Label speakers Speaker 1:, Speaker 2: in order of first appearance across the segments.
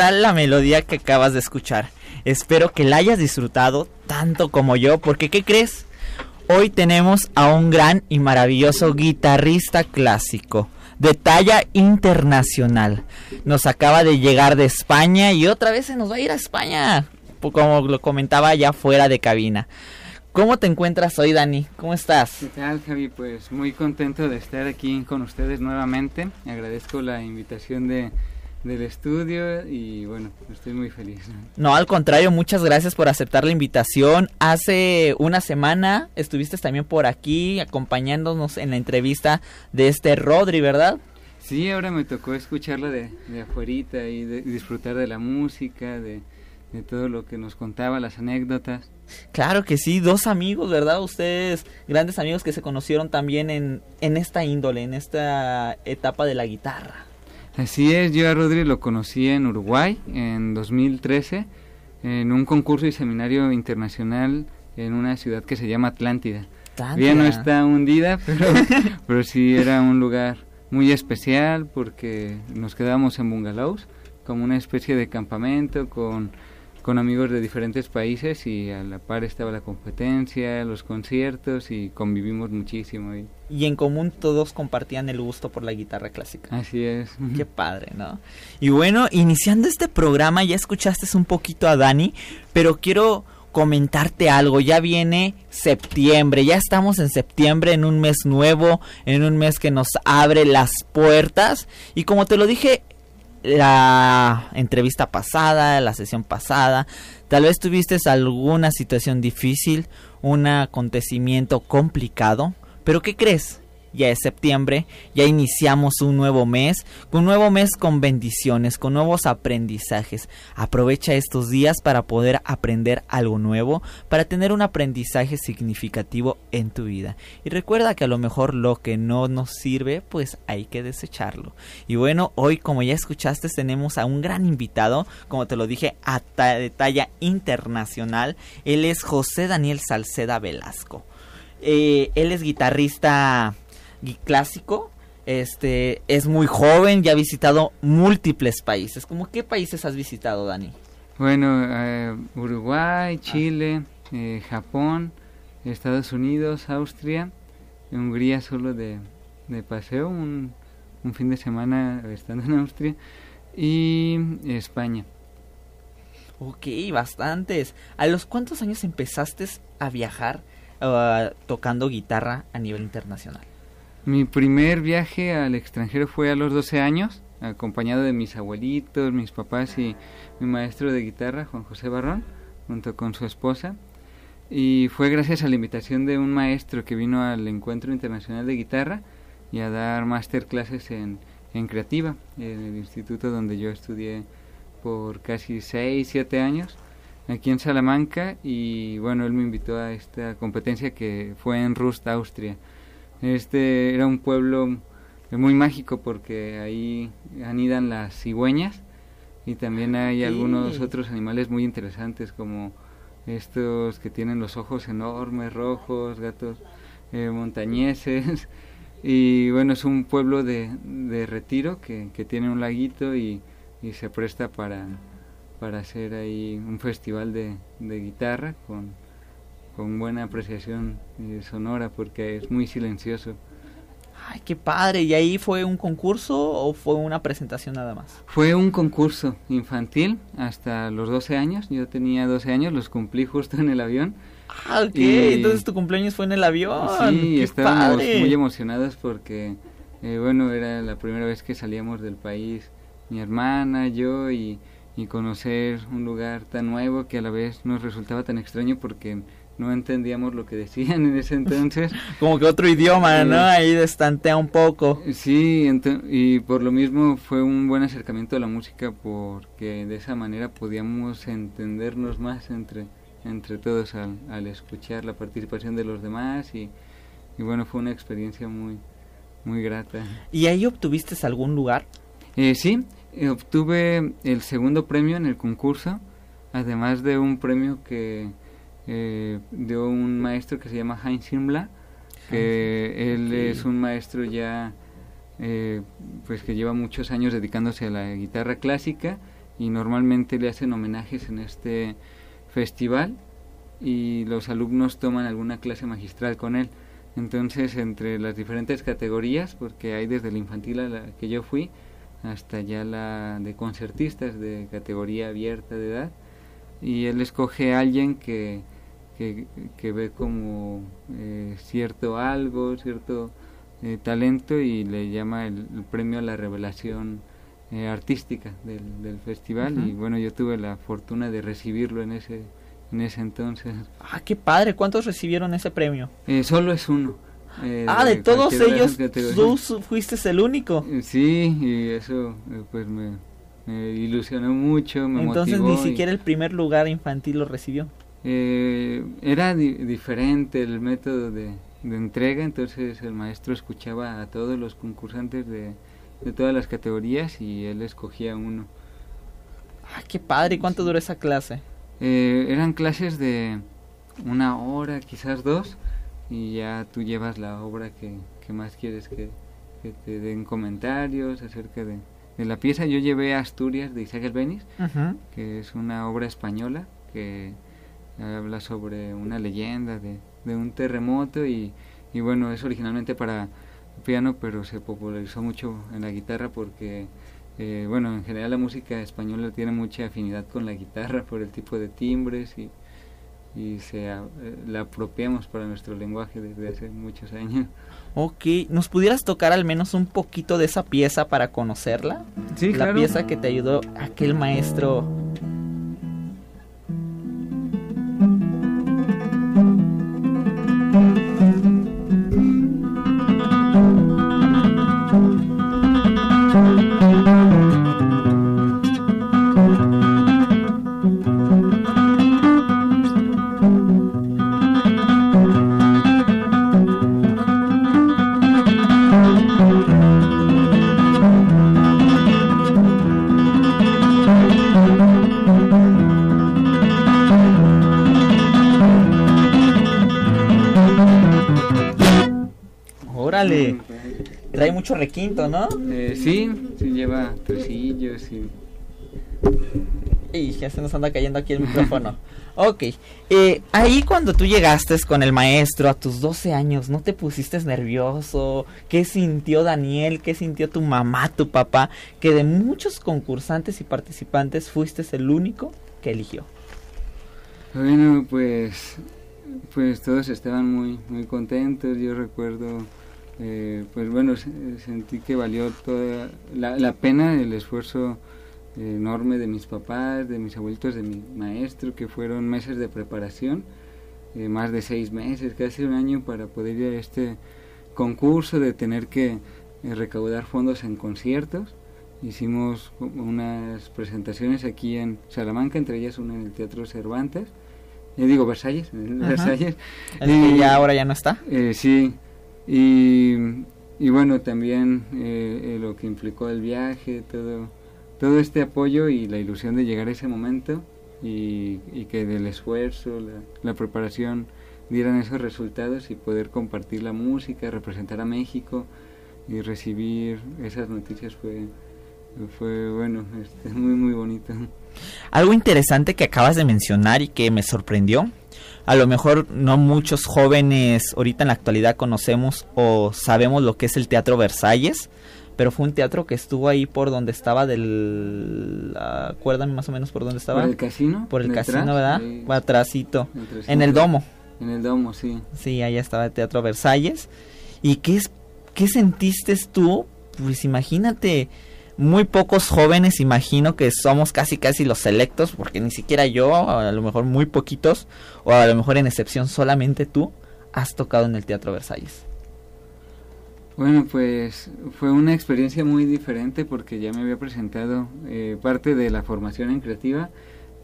Speaker 1: ¿Qué tal la melodía que acabas de escuchar? Espero que la hayas disfrutado tanto como yo, porque ¿qué crees? Hoy tenemos a un gran y maravilloso guitarrista clásico de talla internacional. Nos acaba de llegar de España y otra vez se nos va a ir a España, como lo comentaba ya fuera de cabina. ¿Cómo te encuentras hoy, Dani? ¿Cómo estás?
Speaker 2: ¿Qué tal, Javi? Pues muy contento de estar aquí con ustedes nuevamente. Agradezco la invitación de, del estudio y bueno, estoy muy feliz.
Speaker 1: No, al contrario, muchas gracias por aceptar la invitación. Hace una semana estuviste también por aquí acompañándonos en la entrevista de este Rodri, ¿verdad?
Speaker 2: Sí, ahora me tocó escucharla de, de afuerita y, de, disfrutar de la música, de, de todo lo que nos contaba, las anécdotas.
Speaker 1: Claro que sí, dos amigos, ¿verdad? Ustedes, grandes amigos que se conocieron también en, en esta índole, en esta etapa de la guitarra.
Speaker 2: Así es, yo a Rodri lo conocí en Uruguay en 2013 en un concurso y seminario internacional en una ciudad que se llama Atlántida. Ya no está hundida, pero, pero sí era un lugar muy especial porque nos quedábamos en bungalows, como una especie de campamento con con amigos de diferentes países y a la par estaba la competencia, los conciertos y convivimos muchísimo.
Speaker 1: Y, y en común todos compartían el gusto por la guitarra clásica.
Speaker 2: Así es.
Speaker 1: Qué padre, ¿no? Y bueno, iniciando este programa ya escuchaste un poquito a Dani, pero quiero comentarte algo, ya viene septiembre, ya estamos en septiembre, en un mes nuevo, en un mes que nos abre las puertas y como te lo dije la entrevista pasada, la sesión pasada, tal vez tuviste alguna situación difícil, un acontecimiento complicado, pero ¿qué crees? Ya es septiembre, ya iniciamos un nuevo mes, un nuevo mes con bendiciones, con nuevos aprendizajes. Aprovecha estos días para poder aprender algo nuevo, para tener un aprendizaje significativo en tu vida. Y recuerda que a lo mejor lo que no nos sirve, pues hay que desecharlo. Y bueno, hoy como ya escuchaste tenemos a un gran invitado, como te lo dije, a de talla internacional. Él es José Daniel Salceda Velasco. Eh, él es guitarrista clásico. Este es muy joven, ya ha visitado múltiples países. ¿Cómo qué países has visitado, Dani?
Speaker 2: Bueno, eh, Uruguay, ah. Chile, eh, Japón, Estados Unidos, Austria, Hungría solo de, paseo, un, un, fin de semana estando en Austria, y España.
Speaker 1: Ok, bastantes. ¿A los cuántos años empezaste a viajar uh, tocando guitarra a nivel internacional?
Speaker 2: Mi primer viaje al extranjero fue a los 12 años, acompañado de mis abuelitos, mis papás y mi maestro de guitarra, Juan José Barrón, junto con su esposa. Y fue gracias a la invitación de un maestro que vino al Encuentro Internacional de Guitarra y a dar masterclasses en, en Creativa, en el instituto donde yo estudié por casi 6, 7 años, aquí en Salamanca. Y bueno, él me invitó a esta competencia que fue en Rust, Austria este era un pueblo muy mágico porque ahí anidan las cigüeñas y también hay algunos otros animales muy interesantes como estos que tienen los ojos enormes, rojos, gatos eh, montañeses. Y bueno, es un pueblo de, de retiro que, que, tiene un laguito y, y, se presta para, para hacer ahí un festival de, de guitarra con, con buena apreciación eh, sonora porque es muy silencioso.
Speaker 1: Ay, qué padre. ¿Y ahí fue un concurso o fue una presentación nada más?
Speaker 2: Fue un concurso infantil hasta los 12 años. Yo tenía 12 años, los cumplí justo en el avión.
Speaker 1: Ah, ok. Entonces tu cumpleaños fue en el avión.
Speaker 2: Sí, estábamos muy emocionados porque, eh, bueno, era la primera vez que salíamos del país. Mi hermana, yo y, y conocer un lugar tan nuevo que a la vez nos resultaba tan extraño porque no entendíamos lo que decían en ese entonces.
Speaker 1: Como que otro idioma, ¿no? Ahí destantea un poco.
Speaker 2: Sí, y por lo mismo fue un buen acercamiento a la música porque de esa manera podíamos entendernos más entre, entre todos al, al escuchar la participación de los demás y, y, bueno, fue una experiencia muy, muy grata.
Speaker 1: ¿Y ahí obtuviste algún lugar?
Speaker 2: Eh, sí, obtuve el segundo premio en el concurso, además de un premio que eh, de un maestro que se llama Heinz Himmler, que él es un maestro ya eh, pues que lleva muchos años dedicándose a la guitarra clásica y normalmente le hacen homenajes en este festival y los alumnos toman alguna clase magistral con él. Entonces, entre las diferentes categorías, porque hay desde la infantil a la que yo fui, hasta ya la de concertistas de categoría abierta de edad, y él escoge a alguien que, que, ve como eh, cierto algo, cierto eh, talento y le llama el, premio a la revelación eh, artística del, del festival. Y bueno yo tuve la fortuna de recibirlo en ese en ese entonces.
Speaker 1: Ah qué padre. Cuántos recibieron ese premio
Speaker 2: solo es uno.
Speaker 1: Ah de, todos ellos tú fuiste el único.
Speaker 2: Sí y eso pues me, ilusionó mucho me
Speaker 1: entonces ni siquiera el primer lugar infantil lo recibió
Speaker 2: era diferente el método de, de entrega, entonces el maestro escuchaba a todos los concursantes de, de todas las categorías y él escogía uno.
Speaker 1: Ah, qué padre, ¿y cuánto duró esa clase?
Speaker 2: Eh, eran clases de una hora, quizás dos, y ya tú llevas la obra que, que más quieres que, que, te den comentarios acerca de, de, la pieza. Yo llevé Asturias de Isaac Albeniz, que es una obra española que habla sobre una leyenda de, de un terremoto y, y bueno, es originalmente para piano, pero se popularizó mucho en la guitarra porque, eh, bueno, en general la música española tiene mucha afinidad con la guitarra por el tipo de timbres y, y se eh, la apropiamos para nuestro lenguaje desde hace muchos años.
Speaker 1: Ok, ¿nos pudieras tocar al menos un poquito de esa pieza para conocerla?
Speaker 2: Sí,
Speaker 1: La pieza que te ayudó aquel maestro requinto, ¿no?
Speaker 2: Eh, sí, sí lleva tresillos y...
Speaker 1: Y ya se nos anda cayendo aquí el micrófono. ok, eh, ahí cuando tú llegaste con el maestro a tus 12 años, ¿no te pusiste nervioso? ¿Qué sintió Daniel? ¿Qué sintió tu mamá, tu papá? Que de muchos concursantes y participantes fuiste el único que eligió.
Speaker 2: Bueno, pues, pues todos estaban muy, muy contentos. Yo recuerdo eh, pues bueno, sentí que valió toda la, pena el esfuerzo enorme de mis papás, de mis abuelitos, de mi maestro, que fueron meses de preparación, eh, más de seis meses, casi un año para poder ir a este concurso, de tener que eh, recaudar fondos en conciertos. Hicimos unas presentaciones aquí en Salamanca, entre ellas una en el Teatro Cervantes, digo Versalles, Versalles.
Speaker 1: ¿El que ya ahora ya no está?
Speaker 2: sí, y, y bueno, también eh, lo que implicó el viaje, todo, todo este apoyo y la ilusión de llegar a ese momento y, y que del esfuerzo, la, la, preparación dieran esos resultados y poder compartir la música, representar a México y recibir esas noticias fue, fue bueno, este, muy muy bonito.
Speaker 1: Algo interesante que acabas de mencionar y que me sorprendió a lo mejor no muchos jóvenes ahorita en la actualidad conocemos o sabemos lo que es el Teatro Versalles, pero fue un teatro que estuvo ahí por donde estaba del... acuérdame más o menos por dónde estaba.
Speaker 2: ¿Por el casino?
Speaker 1: Por el casino, ¿verdad? Atrásito. En el domo.
Speaker 2: En el domo, sí.
Speaker 1: Sí, allá estaba el Teatro Versalles. ¿Y qué, es, qué sentiste tú? Pues imagínate muy pocos jóvenes, imagino que somos casi casi los selectos, porque ni siquiera yo, a lo mejor muy poquitos, o a lo mejor en excepción solamente tú, has tocado en el Teatro Versalles.
Speaker 2: Bueno, pues fue una experiencia muy diferente porque ya me había presentado eh, parte de la formación en creativa,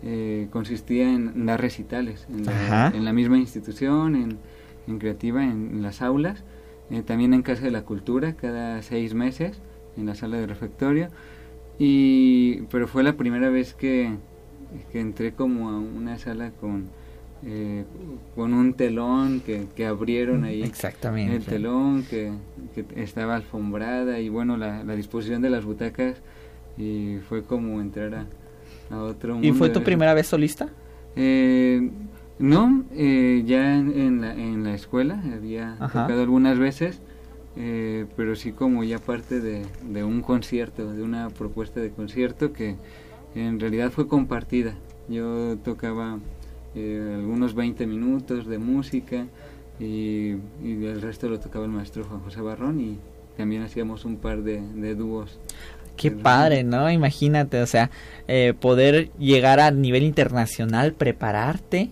Speaker 2: eh, consistía en dar recitales en la, misma institución, en, en creativa, en, las aulas, eh, también en Casa de la Cultura cada seis meses en la sala de refectorio. Y, pero fue la primera vez que, que entré como a una sala con, eh, con un telón que, que abrieron ahí.
Speaker 1: Exactamente.
Speaker 2: El telón que, que estaba alfombrada y bueno, la, la, disposición de las butacas y fue como entrar a, a otro mundo.
Speaker 1: ¿Y fue tu primera vez solista?
Speaker 2: Eh, no, eh, ya en, en la, en la escuela había
Speaker 1: Ajá.
Speaker 2: tocado algunas veces, eh, pero sí como ya parte de, un concierto, de una propuesta de concierto que en realidad fue compartida. Yo tocaba eh, algunos 20 minutos de música y, el resto lo tocaba el maestro Juan José Barrón y también hacíamos un par de, dúos.
Speaker 1: Qué padre, ¿no? Imagínate, o sea, eh, poder llegar a nivel internacional, prepararte.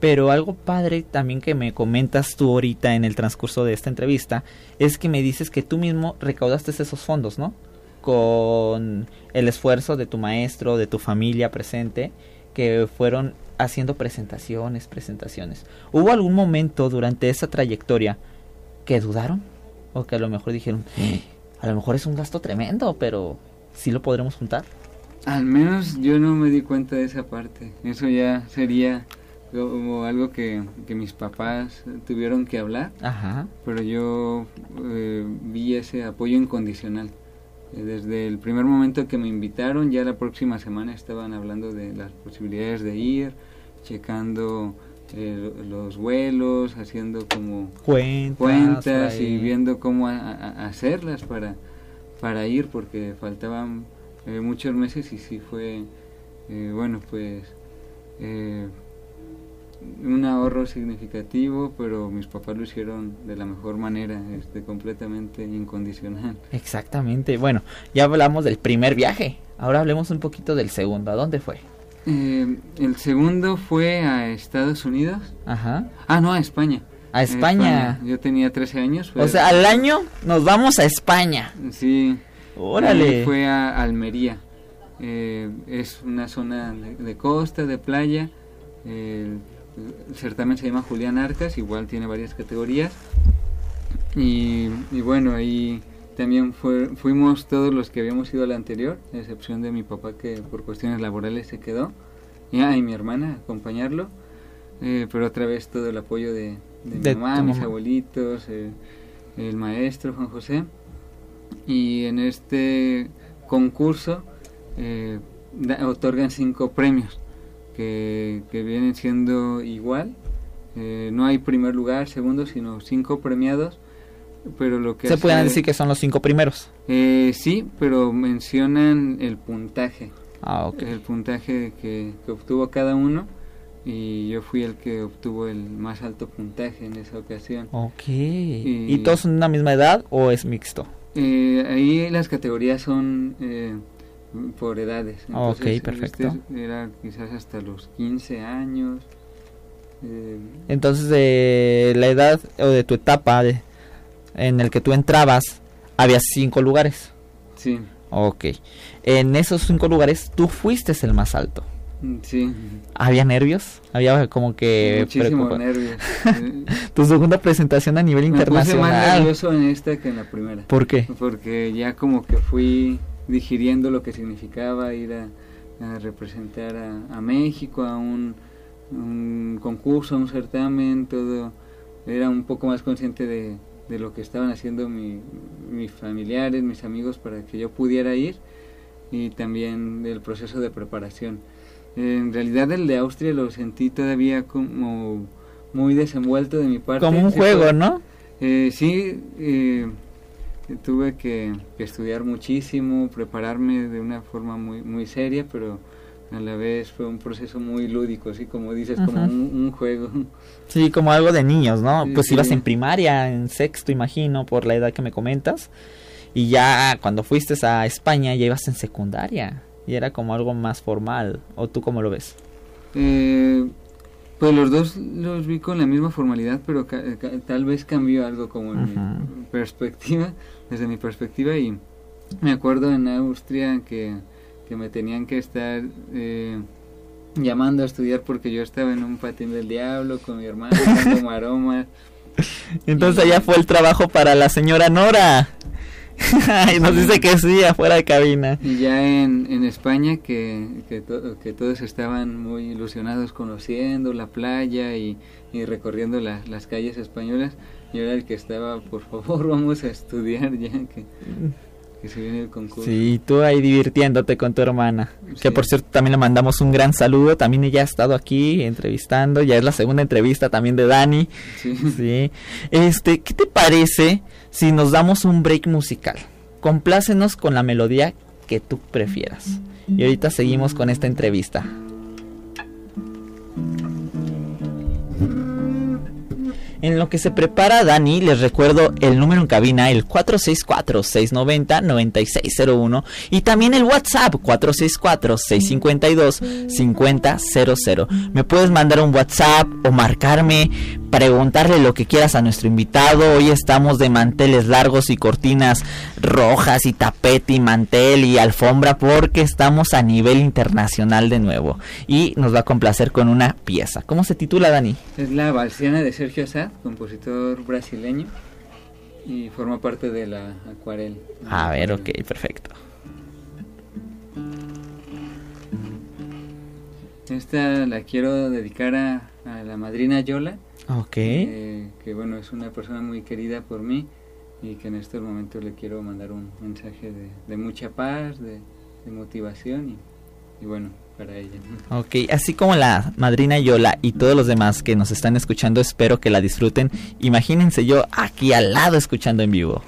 Speaker 1: Pero algo padre también que me comentas tú ahorita en el transcurso de esta entrevista es que me dices que tú mismo recaudaste esos fondos, ¿no? Con el esfuerzo de tu maestro, de tu familia presente, que fueron haciendo presentaciones, presentaciones. ¿Hubo algún momento durante esa trayectoria que dudaron? O que a lo mejor dijeron, "Eh, a lo mejor es un gasto tremendo, pero sí lo podremos juntar.
Speaker 2: Al menos yo no me di cuenta de esa parte. Eso ya sería como algo que, que mis papás tuvieron que hablar,
Speaker 1: Ajá.
Speaker 2: pero yo eh, vi ese apoyo incondicional. Eh, Desde el primer momento que me invitaron, ya la próxima semana estaban hablando de las posibilidades de ir, checando eh, los vuelos, haciendo como
Speaker 1: Cuentas.
Speaker 2: y viendo cómo a- a- hacerlas para, para ir porque faltaban eh, muchos meses y sí fue, eh, bueno, pues eh, un ahorro significativo, pero mis papás lo hicieron de la mejor manera, este, completamente incondicional.
Speaker 1: Exactamente. Bueno, ya hablamos del primer viaje. Ahora hablemos un poquito del segundo. ¿A dónde fue?
Speaker 2: Eh, el segundo fue a Estados Unidos.
Speaker 1: Ajá.
Speaker 2: Ah, no, a España.
Speaker 1: A España.
Speaker 2: Yo tenía 13 años. fue-
Speaker 1: O sea, al año nos vamos a España.
Speaker 2: Sí.
Speaker 1: Órale.
Speaker 2: Fue a Almería. Eh, es una zona de, de costa, de playa. El certamen se llama Julián Arcas, igual tiene varias categorías. Y, y bueno, ahí también fue, fuimos todos los que habíamos ido a la anterior, a excepción de mi papá que por cuestiones laborales se quedó. Y, ah, y mi hermana acompañarlo. Eh, pero otra vez todo el apoyo de, de
Speaker 1: De
Speaker 2: mi mamá, mis
Speaker 1: mamá.
Speaker 2: abuelitos, el maestro Juan José. Y en este concurso eh, da- otorgan cinco premios que, que vienen siendo igual. Eh, no hay primer lugar, segundo, sino cinco premiados. Pero lo que
Speaker 1: Se pueden decir que son los cinco primeros.
Speaker 2: Eh, sí, pero mencionan el puntaje
Speaker 1: Ah, ok.
Speaker 2: el puntaje que, que obtuvo cada uno y yo fui el que obtuvo el más alto puntaje en esa ocasión.
Speaker 1: Ok.
Speaker 2: Y-
Speaker 1: ¿Y todos son de una misma edad o es mixto?
Speaker 2: Eh, ahí las categorías son eh, por edades.
Speaker 1: Ok,
Speaker 2: Entonces,
Speaker 1: perfecto.
Speaker 2: este era quizás hasta los 15 años. eh,
Speaker 1: Entonces, de la edad o de tu etapa de- en el que tú entrabas, había cinco lugares.
Speaker 2: sí,
Speaker 1: Ok. En esos cinco lugares, tú fuiste el más alto.
Speaker 2: sí.
Speaker 1: ¿Había nervios? Había como que...
Speaker 2: Muchísimo nervios.
Speaker 1: Tu segunda presentación a nivel
Speaker 2: Me puse más
Speaker 1: internacional.
Speaker 2: nervioso en esta que en la primera.
Speaker 1: ¿Por qué?
Speaker 2: porque ya como que fui digiriendo lo que significaba ir a, a representar a, a México a un, un concurso, a un certamen, todo era un poco más consciente de, de lo que estaban haciendo mi- mis familiares, mis amigos para que yo pudiera ir y también del proceso de preparación. En realidad el de Austria lo sentí todavía como muy desenvuelto de mi parte.
Speaker 1: Como un juego, ¿no?
Speaker 2: eh, sí, eh, tuve que, que estudiar muchísimo, prepararme de una forma muy, muy seria, pero a la vez fue un proceso muy lúdico, así como dices, como un, un juego.
Speaker 1: Sí, como algo de niños, ¿no?
Speaker 2: Sí,
Speaker 1: pues
Speaker 2: sí.
Speaker 1: ibas en primaria, en sexto, imagino, por la edad que me comentas. Y ya cuando fuiste a España ya ibas en secundaria. Y era como algo más formal. ¿O tú cómo lo ves?
Speaker 2: Eh, pues los dos los vi con la misma formalidad, pero ca- ca- tal vez cambió algo como en mi perspectiva, desde mi perspectiva. Y me acuerdo en Austria que, que me tenían que estar eh, llamando a estudiar porque yo estaba en un patín del diablo con mi hermano, dando maromas.
Speaker 1: Entonces
Speaker 2: Y-
Speaker 1: allá fue el trabajo para la señora Nora. y nos dice que sí, afuera de cabina.
Speaker 2: Y ya en, en España que, que, to- que todos estaban muy ilusionados conociendo la playa y, y recorriendo la- las calles españolas, yo era el que estaba, por favor, vamos a estudiar ya que... que se viene el concurso.
Speaker 1: Sí, tú ahí divirtiéndote con tu hermana. Que por cierto también le mandamos un gran saludo. También ella ha estado aquí entrevistando. Ya es la segunda entrevista también de Dani.
Speaker 2: Sí.
Speaker 1: Sí. Este, ¿qué te parece si nos damos un break musical? Complácenos con la melodía que tú prefieras. Y ahorita seguimos con esta entrevista. En lo que se prepara Dani, les recuerdo el número en cabina, el 464-690-9601 y también el WhatsApp 464-652-5000. Me puedes mandar un WhatsApp o marcarme, preguntarle lo que quieras a nuestro invitado. Hoy estamos de manteles largos y cortinas rojas y tapete y mantel y alfombra porque estamos a nivel internacional de nuevo. Y nos va a complacer con una pieza. ¿Cómo se titula, Dani?
Speaker 2: Es la Balsiana de Sergio Assad, compositor brasileño, y forma parte de la Acuarel.
Speaker 1: A ver, ok, perfecto.
Speaker 2: Esta la quiero dedicar a, a la madrina Yola,
Speaker 1: Ok.
Speaker 2: eh, que bueno, es una persona muy querida por mí y que en estos momentos le quiero mandar un mensaje de, de mucha paz, de, motivación y, y bueno, para ella.
Speaker 1: Ok, así como la madrina Yola y todos los demás que nos están escuchando, espero que la disfruten. Imagínense yo aquí al lado escuchando en vivo.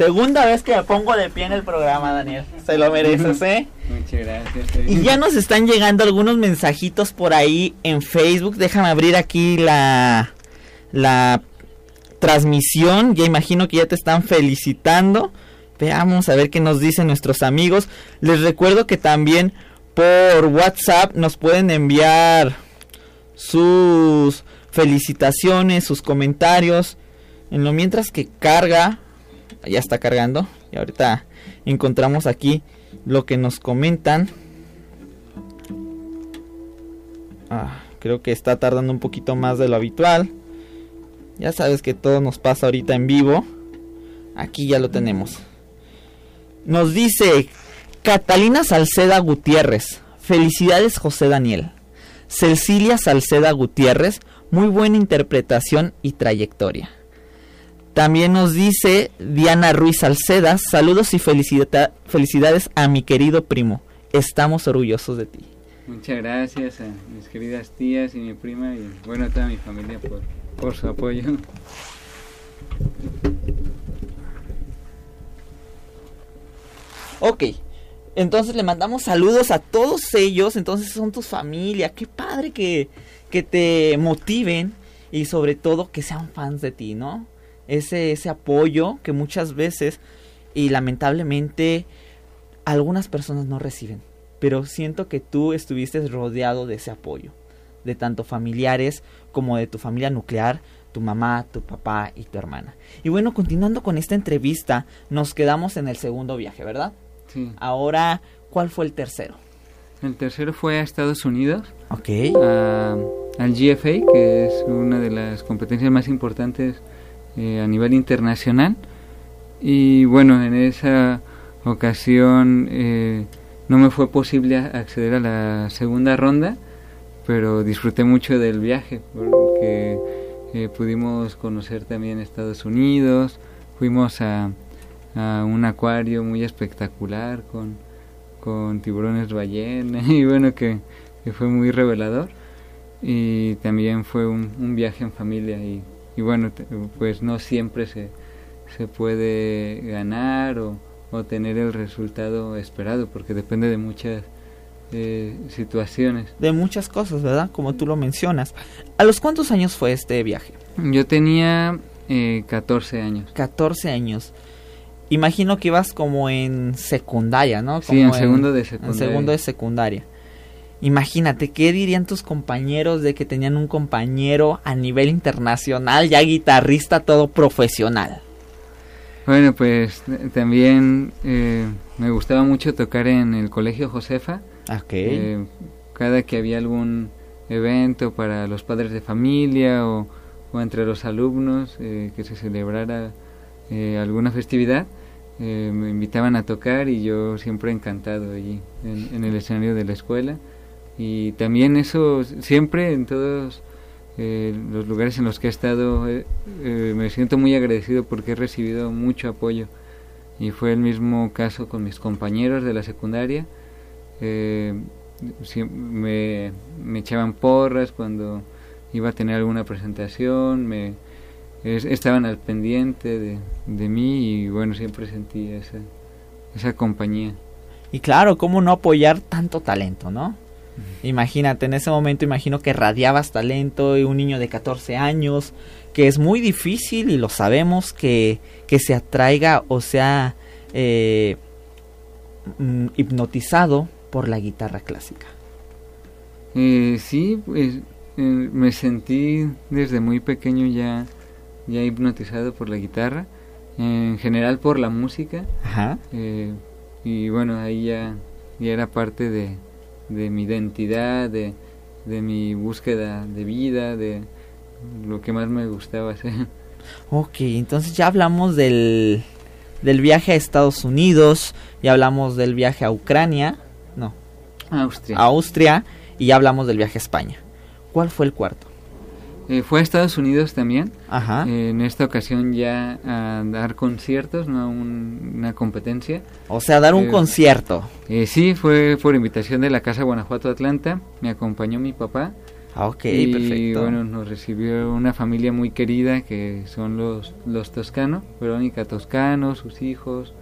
Speaker 1: Segunda vez que me pongo de pie en el programa, Daniel. Se lo mereces, ¿eh?
Speaker 2: Muchas gracias.
Speaker 1: Y ya nos están llegando algunos mensajitos por ahí en Facebook. Déjame abrir aquí la, la transmisión. Ya imagino que ya te están felicitando. Veamos a ver qué nos dicen nuestros amigos. Les recuerdo que también por WhatsApp nos pueden enviar sus felicitaciones, sus comentarios. En lo mientras que carga, ya está cargando. Y ahorita encontramos aquí lo que nos comentan. Ah, creo que está tardando un poquito más de lo habitual. Ya sabes que todo nos pasa ahorita en vivo. Aquí ya lo tenemos. Nos dice Catalina Salceda Gutiérrez. Felicidades José Daniel. Cecilia Salceda Gutiérrez. Muy buena interpretación y trayectoria. También nos dice Diana Ruiz Salceda. Saludos y felicidades a mi querido primo. Estamos orgullosos de ti.
Speaker 2: Muchas gracias a mis queridas tías y mi prima y bueno a toda mi familia por, por su apoyo.
Speaker 1: Ok, entonces le mandamos saludos a todos ellos, entonces son tus familia, qué padre que, que te motiven y sobre todo que sean fans de ti, ¿no? Ese, ese apoyo que muchas veces y lamentablemente algunas personas no reciben, pero siento que tú estuviste rodeado de ese apoyo, de tanto familiares como de tu familia nuclear, tu mamá, tu papá y tu hermana. Y bueno, continuando con esta entrevista, nos quedamos en el segundo viaje, ¿verdad? Ahora, ¿cuál fue el tercero?
Speaker 2: El tercero fue a Estados Unidos.
Speaker 1: Ok.
Speaker 2: al GFA, que es una de las competencias más importantes eh, a nivel internacional. Y bueno, en esa ocasión eh, no me fue posible acceder a la segunda ronda, pero disfruté mucho del viaje porque eh, pudimos conocer también Estados Unidos, fuimos a, a un acuario muy espectacular con, con tiburones ballena y bueno que, fue muy revelador y también fue un, viaje en familia y, y, bueno pues no siempre se, se puede ganar o, o, tener el resultado esperado porque depende de muchas eh, situaciones
Speaker 1: de muchas cosas verdad como tú lo mencionas a los cuántos años fue este viaje
Speaker 2: yo tenía eh, 14 años
Speaker 1: 14 años imagino que ibas como en secundaria, ¿no?
Speaker 2: sí, en segundo de secundaria.
Speaker 1: En segundo de secundaria. Imagínate, ¿qué dirían tus compañeros de que tenían un compañero a nivel internacional, ya guitarrista, todo profesional?
Speaker 2: Bueno, pues también eh, me gustaba mucho tocar en el Colegio Josefa.
Speaker 1: Ok.
Speaker 2: Eh, cada que había algún evento para los padres de familia o, entre los alumnos eh, que se celebrara alguna festividad, eh, me invitaban a tocar y yo siempre encantado allí en, el escenario de la escuela y también eso siempre en todos eh, los lugares en los que he estado eh, me siento muy agradecido porque he recibido mucho apoyo y fue el mismo caso con mis compañeros de la secundaria me, me echaban porras cuando iba a tener alguna presentación me estaban al pendiente de, de, mí y bueno, siempre sentí esa, esa compañía.
Speaker 1: Y claro, ¿cómo no apoyar tanto talento, no? Imagínate, en ese momento imagino que radiabas talento y un niño de 14 años, que es muy difícil y lo sabemos que, que se atraiga o sea eh, mm, hipnotizado por la guitarra clásica.
Speaker 2: Eh, sí, pues eh, me sentí desde muy pequeño ya ya hipnotizado por la guitarra, en general por la música. Eh, y bueno, ahí ya, ya era parte de, de mi identidad, de, de mi búsqueda de vida, de lo que más me gustaba hacer.
Speaker 1: Ok, entonces ya hablamos del, del viaje a Estados Unidos, ya hablamos del viaje a Ucrania, no,
Speaker 2: Austria.
Speaker 1: Austria, y ya hablamos del viaje a España. ¿Cuál fue el cuarto?
Speaker 2: Eh, fue a Estados Unidos también.
Speaker 1: Ajá.
Speaker 2: Eh, en esta ocasión ya a dar conciertos, no una competencia.
Speaker 1: O sea, dar un eh, concierto.
Speaker 2: sí, fue por invitación de la Casa Guanajuato Atlanta. Me acompañó mi papá.
Speaker 1: Ah, ok,
Speaker 2: y, bueno, nos recibió una familia muy querida que son los, los Toscano, Verónica Toscano, sus hijos,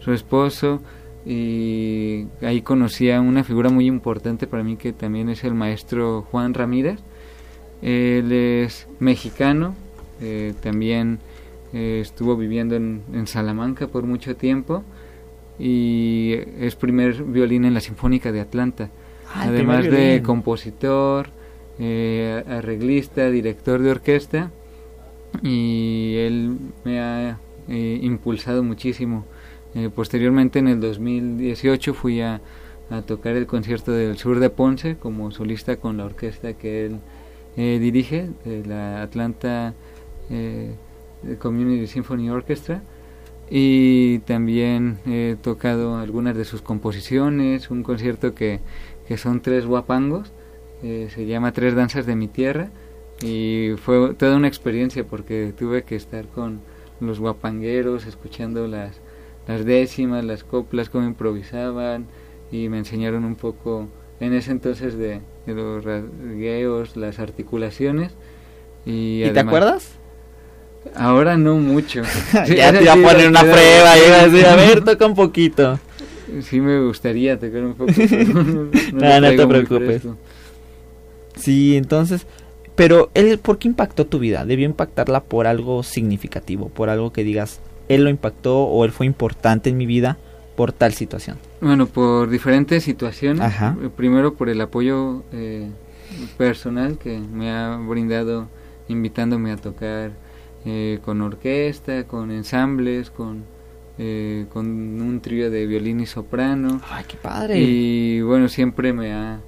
Speaker 2: su esposo. Y ahí conocí a una figura muy importante para mí que también es el maestro Juan Ramírez él es mexicano, eh, también eh, estuvo viviendo en, Salamanca por mucho tiempo y es primer violín en la Sinfónica de Atlanta.
Speaker 1: Ah,
Speaker 2: Además de compositor, eh, arreglista, director de orquesta y él me ha impulsado muchísimo. posteriormente en el 2018 fui a, a tocar el concierto del sur de Ponce como solista con la orquesta que él eh, dirige la Atlanta eh, Community Symphony Orchestra. Y también he tocado algunas de sus composiciones, un concierto que, que son tres guapangos, eh, se llama Tres Danzas de mi Tierra. Y fue toda una experiencia porque tuve que estar con los guapangueros escuchando las, las décimas, las coplas, cómo improvisaban y me enseñaron un poco en ese entonces de, los rasgueos, las articulaciones.
Speaker 1: ¿Y, te acuerdas?
Speaker 2: Ahora no mucho.
Speaker 1: ya te iba a poner una prueba y iba a decir, a ver, toca un poquito.
Speaker 2: Sí me gustaría tocar un poco.
Speaker 1: no, no, te preocupes. Sí, entonces, pero él, ¿por qué impactó tu vida? Debió impactarla por algo significativo, por algo que digas, él lo impactó o él fue importante en mi vida por tal situación.
Speaker 2: Bueno, por diferentes situaciones. Eh, primero por el apoyo eh, personal que me ha brindado invitándome a tocar eh, con orquesta, con ensambles, con, con un trío de violín y soprano.
Speaker 1: ¡Ay, qué padre!
Speaker 2: Y bueno, siempre me ha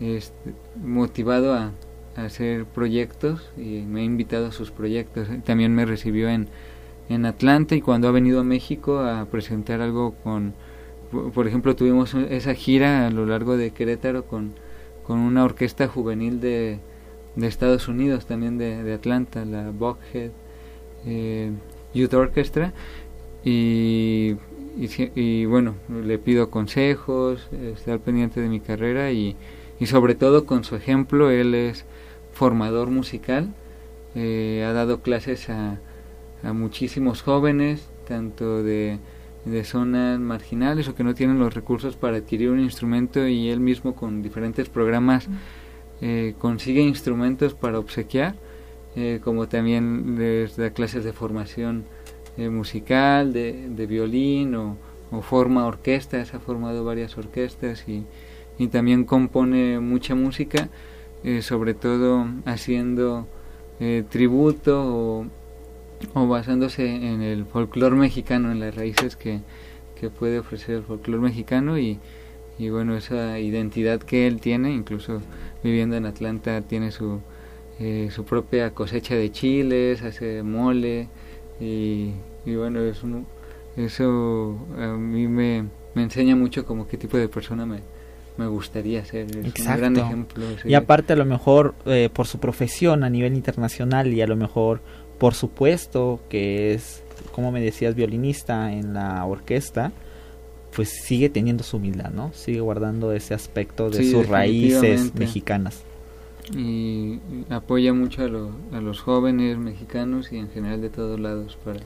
Speaker 2: este, motivado a, hacer proyectos y me ha invitado a sus proyectos. También me recibió en, en Atlanta y cuando ha venido a México a presentar algo con por ejemplo, tuvimos esa gira a lo largo de Querétaro con, con una orquesta juvenil de, de Estados Unidos, también de, Atlanta, la Buckhead eh, Youth Orchestra. Y, y, bueno, le pido consejos, estar pendiente de mi carrera y, y sobre todo con su ejemplo, él es formador musical, eh, ha dado clases a, a muchísimos jóvenes, tanto de de zonas marginales o que no tienen los recursos para adquirir un instrumento y él mismo con diferentes programas eh, consigue instrumentos para obsequiar, eh, como también les da clases de formación eh, musical, de, de violín o, forma orquestas, ha formado varias orquestas y, y también compone mucha música, sobre todo haciendo tributo o o basándose en el folclore mexicano, en las raíces que, que puede ofrecer el folclore mexicano y, y, bueno, esa identidad que él tiene, incluso viviendo en Atlanta, tiene su, eh, su propia cosecha de chiles, hace mole y, y bueno, eso, eso a mí me, me enseña mucho como qué tipo de persona me, me gustaría ser. Es un gran ejemplo.
Speaker 1: Y aparte a lo mejor eh, por su profesión a nivel internacional y a lo mejor por supuesto que es, como me decías, violinista en la orquesta, pues sigue teniendo su humildad, ¿no? Sigue guardando ese aspecto de sus raíces mexicanas.
Speaker 2: Y apoya mucho a, a, los jóvenes mexicanos y en general de todos lados. Para...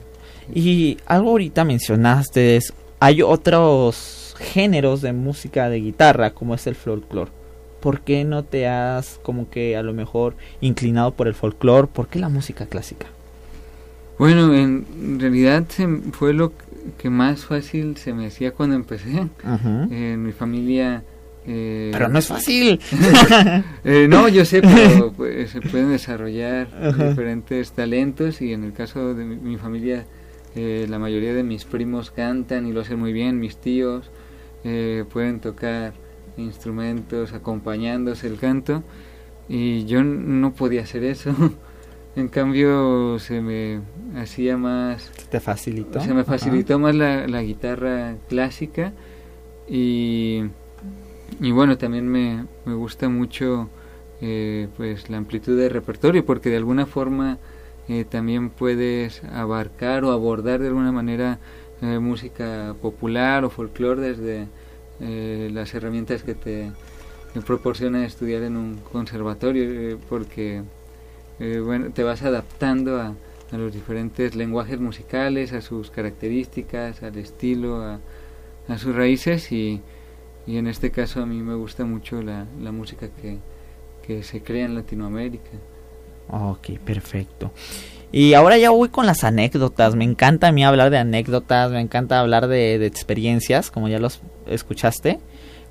Speaker 1: Y algo ahorita mencionaste es, hay otros géneros de música de guitarra como es el folclore. ¿Por qué no te has como que a lo mejor inclinado por el folclore? ¿Por qué la música clásica?
Speaker 2: Bueno, en realidad fue lo que más fácil se me hacía cuando empecé. En mi familia...
Speaker 1: Eh, pero no es fácil.
Speaker 2: Eh, no, yo sé, pero pues, se pueden desarrollar diferentes talentos y en el caso de mi, familia, eh, la mayoría de mis primos cantan y lo hacen muy bien, mis tíos pueden tocar instrumentos acompañándose el canto y yo no podía hacer eso. En cambio, se me hacía más...
Speaker 1: ¿Te facilitó?
Speaker 2: Se me facilitó más la, la, guitarra clásica y, y bueno, también me, me gusta mucho eh, pues la amplitud de repertorio porque de alguna forma eh, también puedes abarcar o abordar de alguna manera eh, música popular o folclore desde las herramientas que te proporciona estudiar en un conservatorio porque eh, bueno, te vas adaptando a, los diferentes lenguajes musicales, a sus características, al estilo, a, a sus raíces y, y, en este caso a mí me gusta mucho la, la música que, que se crea en Latinoamérica.
Speaker 1: Ok, perfecto. Y ahora ya voy con las anécdotas. Me encanta a mí hablar de anécdotas, me encanta hablar de, de experiencias, como ya los escuchaste.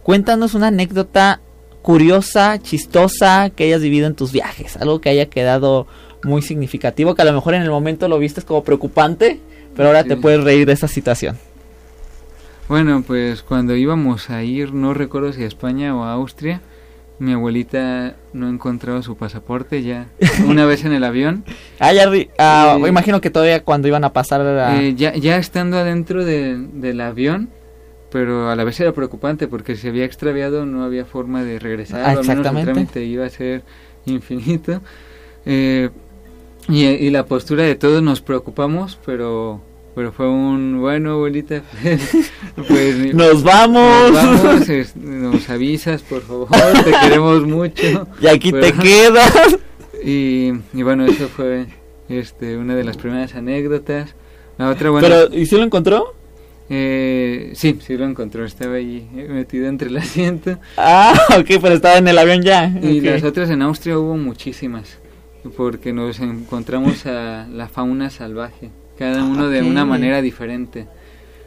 Speaker 1: Cuéntanos una anécdota curiosa, chistosa que hayas vivido en tus viajes, algo que haya quedado muy significativo, que a lo mejor en el momento lo viste como preocupante, pero ahora te puedes reír de esa situación.
Speaker 2: Bueno, pues cuando íbamos a ir, no recuerdo si a España o a Austria, mi abuelita no encontraba su pasaporte ya una vez en el avión.
Speaker 1: Ah, ya, ah, imagino que todavía cuando iban a pasar
Speaker 2: eh, ya, ya estando adentro del avión, pero a la vez era preocupante porque si se había extraviado no había forma de regresar, ah, exactamente. el trámite iba a ser infinito. Eh, y, y la postura de todos nos preocupamos, pero pero fue un bueno abuelita
Speaker 1: pues nos vamos
Speaker 2: nos, vamos, nos avisas por favor te queremos mucho
Speaker 1: y aquí te quedas.
Speaker 2: y, y, bueno eso fue este una de las primeras anécdotas.
Speaker 1: La otra bueno pero y si lo encontró
Speaker 2: eh, sí, sí lo encontró, estaba ahí eh, metido entre el asiento.
Speaker 1: Ah, ok, pero estaba en el avión ya.
Speaker 2: Y las otras en Austria hubo muchísimas, porque nos encontramos a la fauna salvaje cada uno de una manera diferente.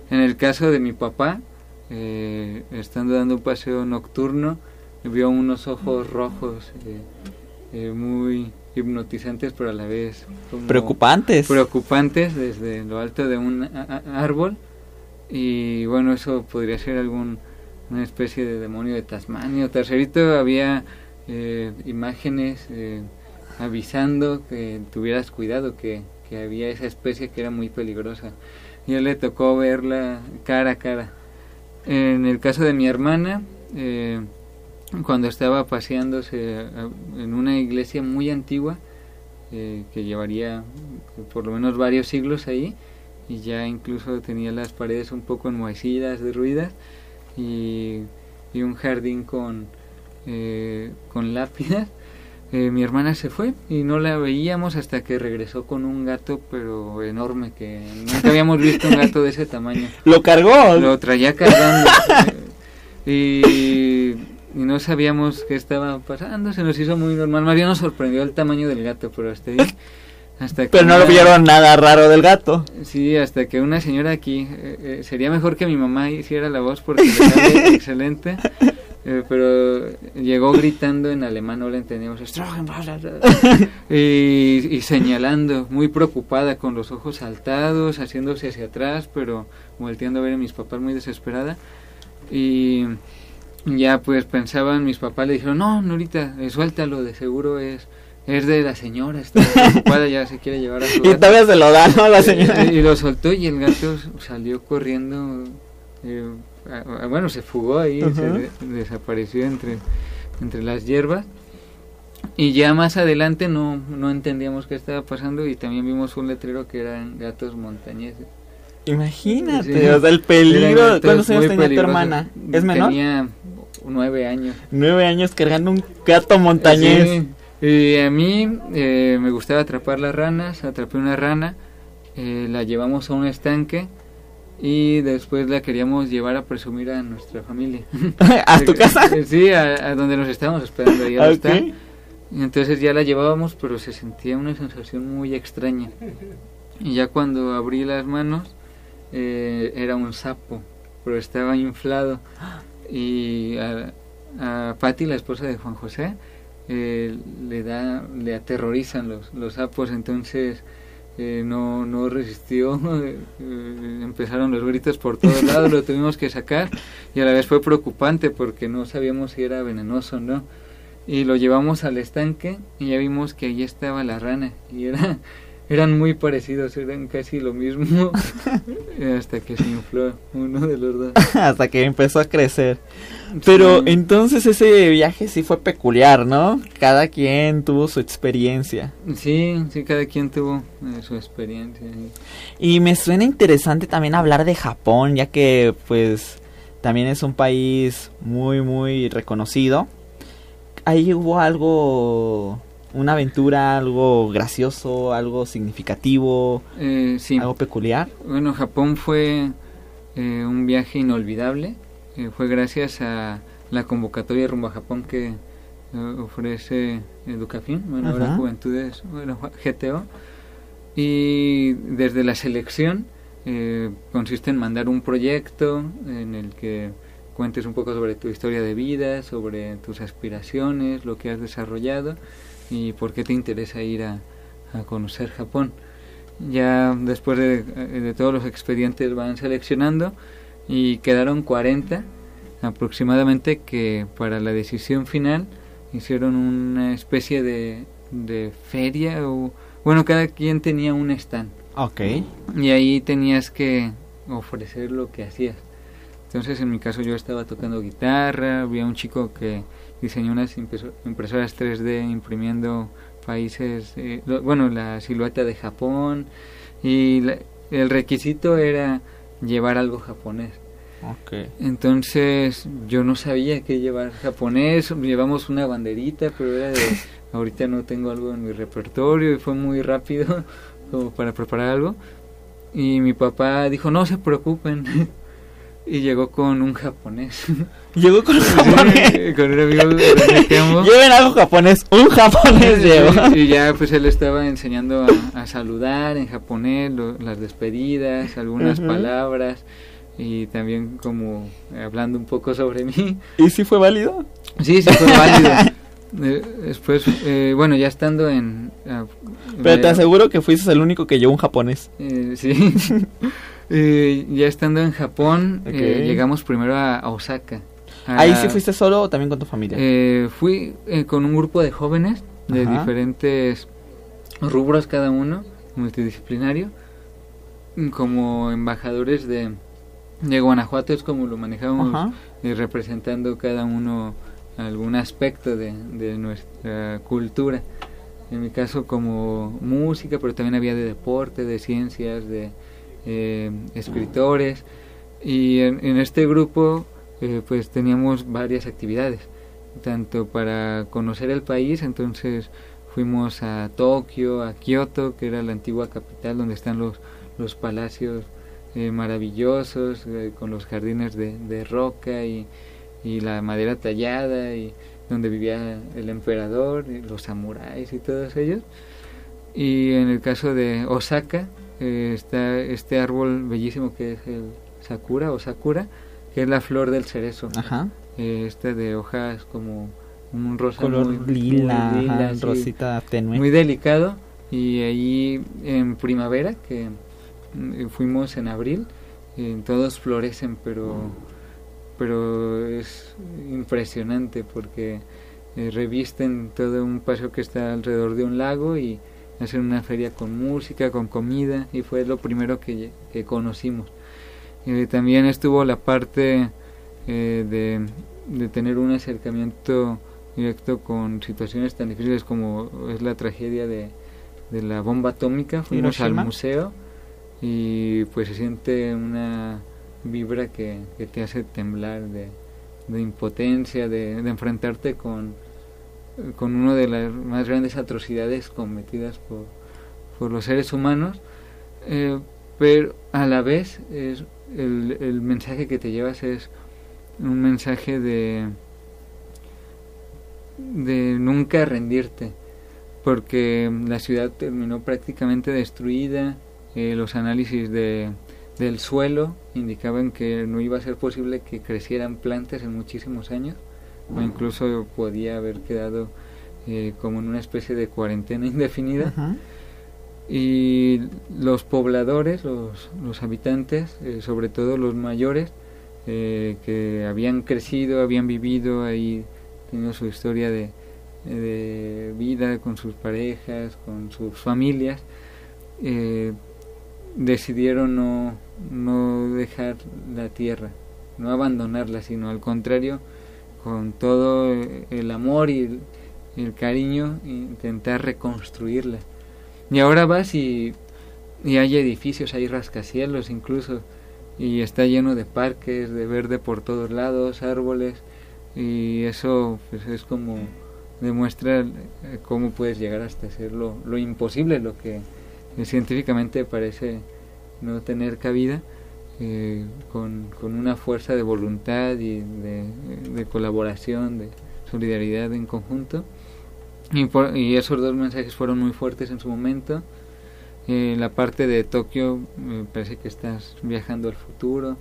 Speaker 2: En el caso de mi papá, eh, estando dando un paseo nocturno, vio unos ojos rojos eh, eh, muy hipnotizantes, pero a la vez
Speaker 1: preocupantes.
Speaker 2: Preocupantes desde lo alto de un árbol. Y bueno, eso podría ser algún una especie de demonio de Tasmania. Tercerito había imágenes avisando que tuvieras cuidado, que que había esa especie que era muy peligrosa. Y él le tocó verla cara a cara. En el caso de mi hermana, eh, cuando estaba paseándose eh, en una iglesia muy antigua, eh, que llevaría por lo menos varios siglos ahí, y ya incluso tenía las paredes un poco enmohecidas, derruidas, y, y un jardín con, con lápidas, eh, mi hermana se fue y no la veíamos hasta que regresó con un gato, pero enorme, que nunca habíamos visto un gato de ese tamaño.
Speaker 1: ¿Lo cargó?
Speaker 2: Lo traía cargando. y, no sabíamos qué estaba pasando, se nos hizo muy normal. María nos sorprendió el tamaño del gato, pero hasta ahí... Hasta
Speaker 1: pero no lo vieron nada raro del gato.
Speaker 2: Sí, hasta que una señora aquí, eh, eh, sería mejor que mi mamá hiciera la voz porque le sale excelente. Eh, pero llegó gritando en alemán, no le entendíamos, y, y señalando, muy preocupada, con los ojos saltados, haciéndose hacia atrás, pero volteando a ver a mis papás muy desesperada. Y ya pues pensaban, mis papás le dijeron, no, Norita, eh, suéltalo, de seguro es es de la señora, está preocupada, ya se quiere llevar a su
Speaker 1: Y todavía se lo da, ¿no? La señora.
Speaker 2: Y, lo soltó y el gato salió corriendo eh, bueno, se fugó ahí, se desapareció entre, entre las hierbas. Y ya más adelante no, no entendíamos qué estaba pasando y también vimos un letrero que eran gatos montañeses.
Speaker 1: Imagínate, o sea, el peligro. ¿Cuántos años tenía tu hermana? ¿Es menor?
Speaker 2: Tenía nueve años.
Speaker 1: Nueve años cargando un gato montañés.
Speaker 2: Y a mí eh, me gustaba atrapar las ranas, atrapé una rana, eh, la llevamos a un estanque y después la queríamos llevar a presumir a nuestra familia.
Speaker 1: ¿A tu casa?
Speaker 2: Sí, a, donde nos estábamos esperando. Ahí está. Y entonces ya la llevábamos, pero se sentía una sensación muy extraña. Y ya cuando abrí las manos, eh, era un sapo, pero estaba inflado. Y a, a Patti, la esposa de Juan José, eh, le da le aterrorizan los, los sapos, entonces eh, no, no resistió, eh, empezaron los gritos por todos lados, lo tuvimos que sacar y a la vez fue preocupante porque no sabíamos si era venenoso o no. Y lo llevamos al estanque y ya vimos que ahí estaba la rana y era eran muy parecidos, eran casi lo mismo hasta que se infló uno de los dos.
Speaker 1: hasta que empezó a crecer. Pero entonces ese viaje sí fue peculiar, ¿no? Cada quien tuvo su experiencia.
Speaker 2: Sí, sí, cada quien tuvo eh, su experiencia.
Speaker 1: Y me suena interesante también hablar de Japón, ya que pues también es un país muy, muy reconocido. Ahí hubo algo una aventura, algo gracioso, algo significativo,
Speaker 2: eh, sí.
Speaker 1: algo peculiar.
Speaker 2: Bueno, Japón fue eh, un viaje inolvidable. Eh, fue gracias a la convocatoria rumbo a Japón que ofrece Educafin, bueno, ahora Juventudes, bueno, GTO. Y desde la selección consiste en mandar un proyecto en el que cuentes un poco sobre tu historia de vida, sobre tus aspiraciones, lo que has desarrollado y por qué te interesa ir a, conocer Japón. Ya después de, todos los expedientes van seleccionando y quedaron 40 aproximadamente que para la decisión final hicieron una especie de, de feria o bueno cada quien tenía un stand
Speaker 1: Ok.
Speaker 2: y ahí tenías que ofrecer lo que hacías entonces en mi caso yo estaba tocando guitarra había un chico que diseñó unas impreso- impresoras 3D imprimiendo países eh, lo- bueno la silueta de Japón y la- el requisito era llevar algo japonés entonces yo no sabía qué llevar japonés, llevamos una banderita, pero era de ahorita no tengo algo en mi repertorio y fue muy rápido como para preparar algo. Y mi papá dijo, no se preocupen. Y llegó con un japonés.
Speaker 1: Llegó con un japonés.
Speaker 2: con un amigo.
Speaker 1: Lleven algo japonés. Un japonés llevo.
Speaker 2: Y ya pues él estaba enseñando a, a saludar en japonés, lo- las despedidas, algunas
Speaker 1: Ujú.
Speaker 2: palabras y también como hablando un poco sobre mí.
Speaker 1: ¿Y si fue válido?
Speaker 2: Sí, sí fue válido. Eh, Después, eh, bueno, ya estando en... ah,
Speaker 1: Pero te aseguro que fuiste el único que llevó un japonés.
Speaker 2: eh, sí. Eh, ya estando en Japón, eh, llegamos primero a, a Osaka. A-
Speaker 1: ¿Ahí sí fuiste solo o también con tu familia?
Speaker 2: Eh, fui eh, con un grupo de jóvenes de
Speaker 1: Ajá.
Speaker 2: diferentes rubros cada uno, multidisciplinario, como embajadores de, de Guanajuato, es como lo manejamos, eh, representando cada uno algún aspecto de, de nuestra cultura. En mi caso como música, pero también había de deporte, de ciencias, de eh, escritores. Y en, este grupo eh, pues teníamos varias actividades, tanto para conocer el país, entonces fuimos a Tokio, a Kioto, que era la antigua capital donde están los, los palacios eh, maravillosos, eh, con los jardines de, de roca y, y la madera tallada, y donde vivía el emperador, y los samuráis y todos ellos. Y en el caso de Osaka eh, está este árbol bellísimo que es el sakura o sakura, que es la flor del cerezo.
Speaker 1: Ajá.
Speaker 2: Eh, este de hojas como un rosa
Speaker 1: Color
Speaker 2: muy, muy
Speaker 1: lila,
Speaker 2: lila,
Speaker 1: ajá,
Speaker 2: sí,
Speaker 1: rosita tenue.
Speaker 2: muy delicado y allí en primavera que mm, fuimos en abril eh, todos florecen pero pero es impresionante porque eh, revisten todo un paseo que está alrededor de un lago y hacen una feria con música, con comida y fue lo primero que, que conocimos. Eh, también estuvo la parte eh, de, de tener un acercamiento directo con situaciones tan difíciles como es la tragedia de, de la bomba atómica. Fuimos
Speaker 1: Hiroshima.
Speaker 2: al museo y pues se siente una vibra que, que te hace temblar de, de impotencia, de, de enfrentarte con, con una de las más grandes atrocidades cometidas por, por los seres humanos, eh, pero a la vez es el, el mensaje que te llevas es un mensaje de de nunca rendirte porque la ciudad terminó prácticamente destruida eh, los análisis de, del suelo indicaban que no iba a ser posible que crecieran plantas en muchísimos años o incluso podía haber quedado eh, como en una especie de cuarentena indefinida. Y los pobladores, los, los habitantes, eh, sobre todo los mayores, eh, que habían crecido, habían vivido ahí, tenido su historia de, de vida con sus parejas, con sus familias, eh, decidieron no, no dejar la tierra, no abandonarla, sino al contrario, con todo el amor y el, cariño, intentar reconstruirla. Y ahora vas y, y hay edificios, hay rascacielos incluso, y está lleno de parques, de verde por todos lados, árboles, y eso pues, es como demuestra eh, cómo puedes llegar hasta hacer lo, lo imposible, lo que eh, científicamente parece no tener cabida, eh, con, con una fuerza de voluntad y de, colaboración, de solidaridad en conjunto. Y, por- y esos dos mensajes fueron muy fuertes en su momento. Eh, la parte de Tokio me parece que estás viajando al futuro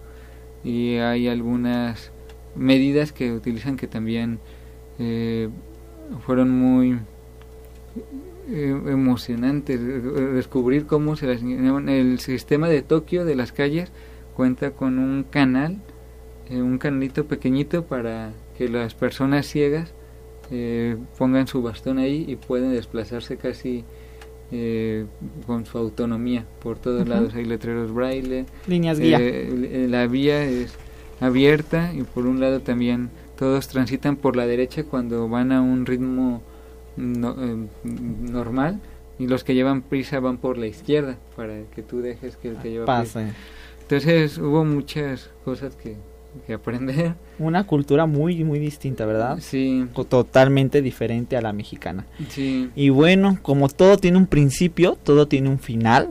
Speaker 2: y hay algunas medidas que utilizan que también eh, fueron muy eh, emocionantes. Eh, Descubrir cómo se las el sistema de Tokio de las calles cuenta con un canal, eh, un canalito pequeñito para que las personas ciegas eh, pongan su bastón ahí y pueden desplazarse casi eh, con su autonomía por todos lados. Hay letreros braille,
Speaker 1: líneas guía.
Speaker 2: Eh, la vía es abierta y por un lado también todos transitan por la derecha cuando van a un ritmo normal y los que llevan prisa van por la izquierda para que tú dejes que el que lleva
Speaker 1: Pase.
Speaker 2: prisa. Entonces hubo muchas cosas que que aprender.
Speaker 1: Una cultura muy, muy distinta, ¿verdad?
Speaker 2: Sí.
Speaker 1: Totalmente diferente a la mexicana.
Speaker 2: Sí.
Speaker 1: Y bueno, como todo tiene un principio, todo tiene un final.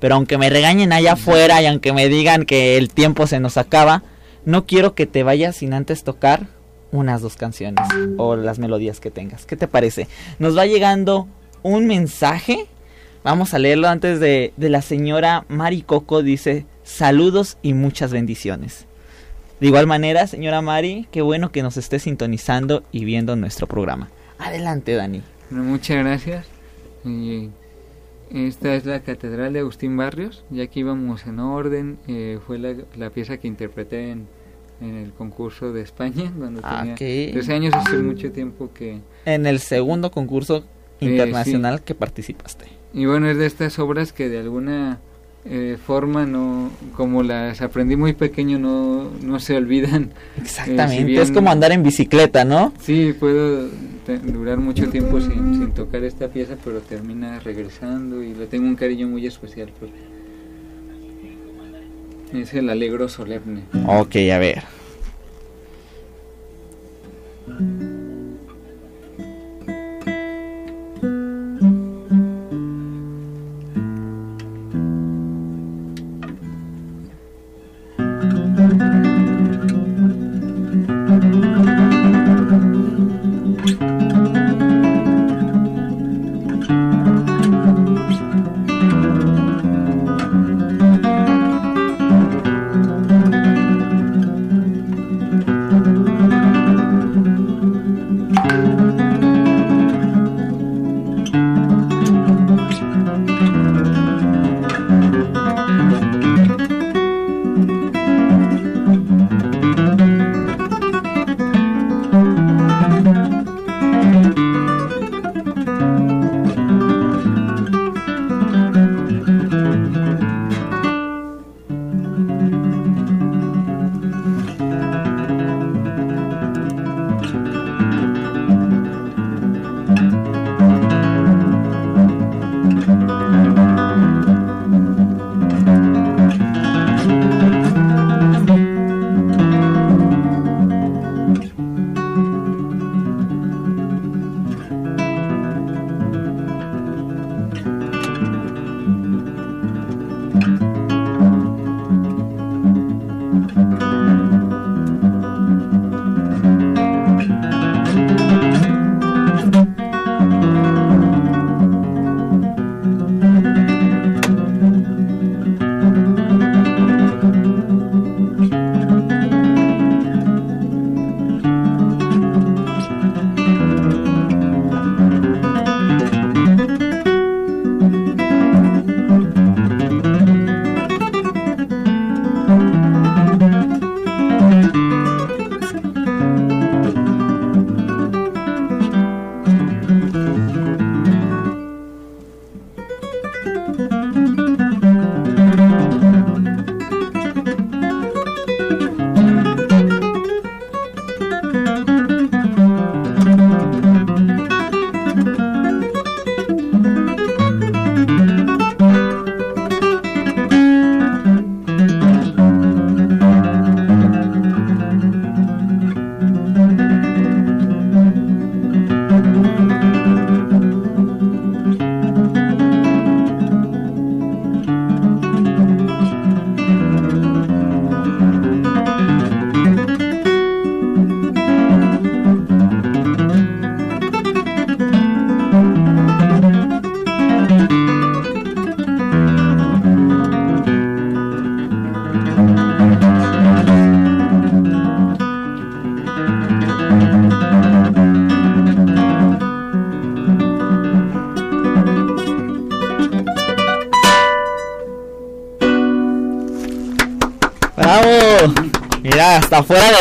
Speaker 1: Pero aunque me regañen allá afuera y aunque me digan que el tiempo se nos acaba, no quiero que te vayas sin antes tocar unas dos canciones o las melodías que tengas. ¿Qué te parece? Nos va llegando un mensaje. Vamos a leerlo antes de, de la señora Mari Coco. Dice, saludos y muchas bendiciones. De igual manera, señora Mari, qué bueno que nos esté sintonizando y viendo nuestro programa. Adelante, Dani.
Speaker 2: muchas gracias. esta es la Catedral de Agustín Barrios. Ya que íbamos en orden, eh, fue la, pieza que interpreté en, el concurso de España, cuando tenía 13 años, hace mucho tiempo que...
Speaker 1: En el segundo concurso eh, internacional que participaste.
Speaker 2: Y bueno, es de estas obras que de alguna eh, forma no como las aprendí muy pequeño no, no se olvidan.
Speaker 1: Exactamente es como andar en bicicleta no
Speaker 2: sí puedo durar mucho tiempo sin, sin, tocar esta pieza pero termina regresando y le tengo un cariño muy especial es el alegro solemne.
Speaker 1: Ok a ver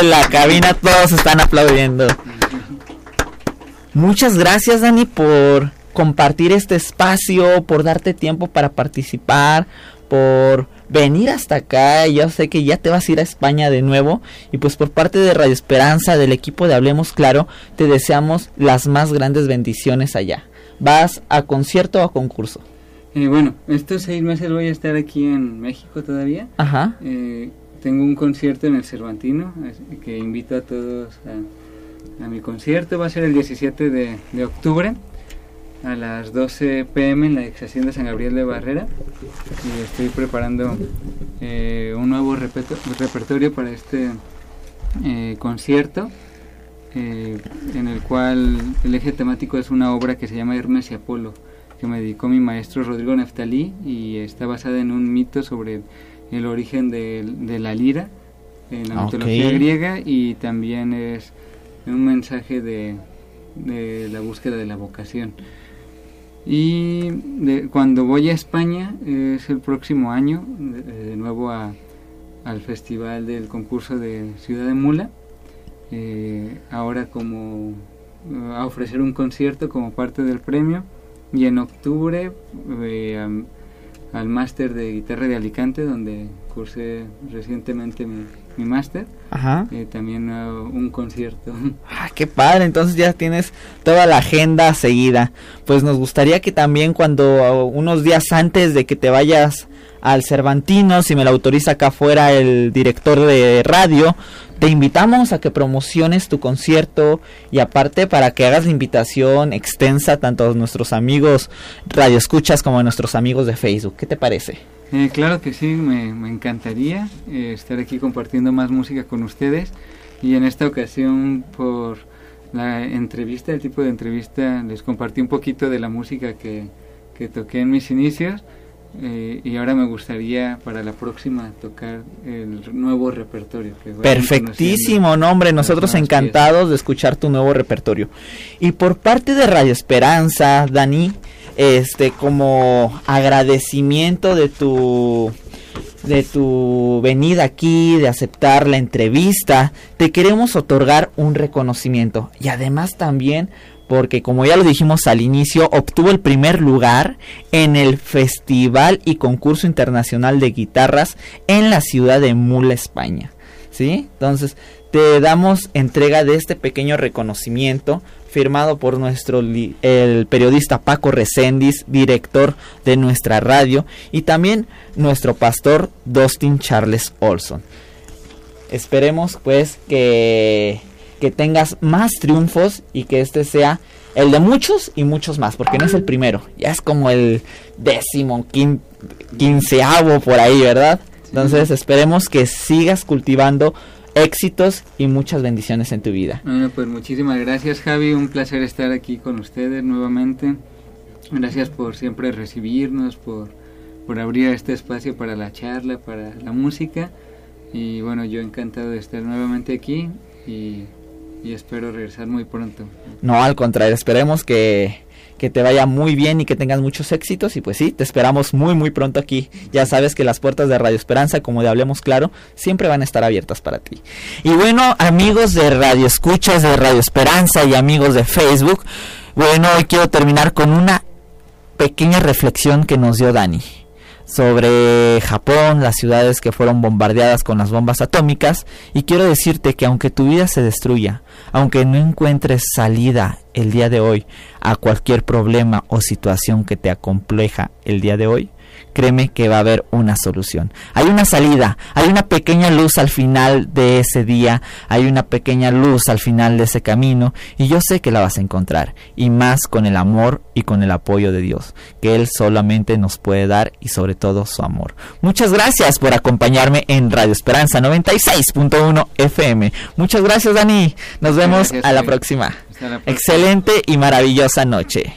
Speaker 1: de la cabina todos están aplaudiendo. Muchas gracias Dani por compartir este espacio, por darte tiempo para participar, por venir hasta acá. Yo sé que ya te vas a ir a España de nuevo. Y pues por parte de Radio Esperanza, del equipo de Hablemos Claro, te deseamos las más grandes bendiciones allá. ¿Vas a concierto o a concurso?
Speaker 2: Eh, bueno, estos seis meses voy a estar aquí en México todavía.
Speaker 1: Ajá.
Speaker 2: Eh, tengo un concierto en el Cervantino que invito a todos a, mi concierto. Va a ser el 17 de, de octubre a las 12 pm en la excepción de San Gabriel de Barrera y estoy preparando eh, un nuevo repertorio para este eh, concierto eh, en el cual el eje temático es una obra que se llama Hermes y Apolo que me dedicó mi maestro Rodrigo Neftalí y está basada en un mito sobre el origen de, la lira en la mitología griega y también es un mensaje de, de la búsqueda de la vocación. Y cuando voy a España, es el próximo año, de, nuevo al Festival del Concurso de Ciudad de Mula, eh, ahora como a ofrecer un concierto como parte del premio, y en octubre eh, al máster de guitarra de Alicante, donde cursé recientemente mi, mi máster.
Speaker 1: Ajá.
Speaker 2: Eh, también uh, un concierto.
Speaker 1: Ah, qué padre, entonces ya tienes toda la agenda seguida. Pues nos gustaría que también cuando uh, unos días antes de que te vayas al Cervantino, si me lo autoriza acá fuera el director de radio, te invitamos a que promociones tu concierto y aparte para que hagas la invitación extensa tanto a nuestros amigos radioescuchas como a nuestros amigos de Facebook. ¿Qué te parece?
Speaker 2: Eh, claro que sí, me, encantaría eh, estar aquí compartiendo más música con ustedes y en esta ocasión por la entrevista, el tipo de entrevista, les compartí un poquito de la música que, que toqué en mis inicios eh, y ahora me gustaría para la próxima tocar el nuevo repertorio.
Speaker 1: Perfectísimo nombre, nosotros encantados de escuchar tu nuevo repertorio. Y por parte de Radio Esperanza, Dani, este como agradecimiento de tu de tu venida aquí, de aceptar la entrevista, te queremos otorgar un reconocimiento y además también porque como ya lo dijimos al inicio, obtuvo el primer lugar en el Festival y Concurso Internacional de Guitarras en la ciudad de Mula, España. ¿Sí? Entonces, te damos entrega de este pequeño reconocimiento firmado por nuestro el periodista Paco Recendis, director de nuestra radio, y también nuestro pastor Dustin Charles Olson. Esperemos pues que, que tengas más triunfos y que este sea el de muchos y muchos más, porque no es el primero, ya es como el décimo, quinceavo por ahí, ¿verdad? Entonces esperemos que sigas cultivando éxitos y muchas bendiciones en tu vida.
Speaker 2: Bueno, pues muchísimas gracias Javi, un placer estar aquí con ustedes nuevamente. Gracias por siempre recibirnos, por, por abrir este espacio para la charla, para la música. Y bueno, yo encantado de estar nuevamente aquí y, y espero regresar muy pronto.
Speaker 1: No, al contrario, esperemos que, que te vaya muy bien y que tengas muchos éxitos. Y pues sí, te esperamos muy, muy pronto aquí. Ya sabes que las puertas de Radio Esperanza, como de Hablemos Claro, siempre van a estar abiertas para ti. Y bueno, amigos de Radio Escuchas, de Radio Esperanza y amigos de Facebook, bueno, hoy quiero terminar con una pequeña reflexión que nos dio Dani sobre Japón, las ciudades que fueron bombardeadas con las bombas atómicas, y quiero decirte que aunque tu vida se destruya, aunque no encuentres salida el día de hoy a cualquier problema o situación que te acompleja el día de hoy, créeme que va a haber una solución. Hay una salida, hay una pequeña luz al final de ese día, hay una pequeña luz al final de ese camino y yo sé que la vas a encontrar y más con el amor y con el apoyo de Dios, que Él solamente nos puede dar y sobre todo su amor. Muchas gracias por acompañarme en Radio Esperanza 96.1 FM. Muchas gracias Dani, nos vemos a la próxima. Excelente y maravillosa noche.